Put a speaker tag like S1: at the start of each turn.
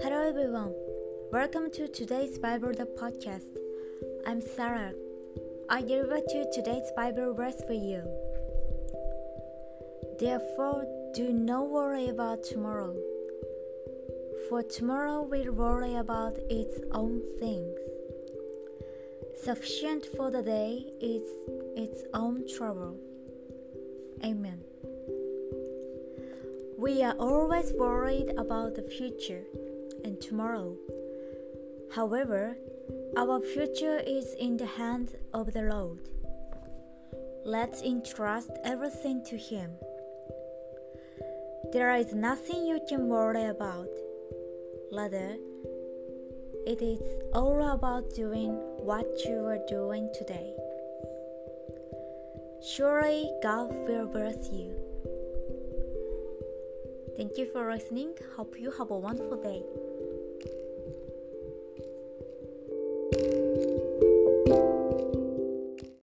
S1: Hello everyone. Welcome to today's Bible the podcast. I'm Sarah. I deliver to today's Bible verse for you. Therefore, do not worry about tomorrow, for tomorrow will worry about its own things. Sufficient for the day is its own trouble. Amen. We are always worried about the future and tomorrow. However, our future is in the hands of the Lord. Let's entrust everything to Him. There is nothing you can worry about. Rather, it is all about doing what you are doing today. Surely God will bless you. Thank you for listening. Hope you have a wonderful day.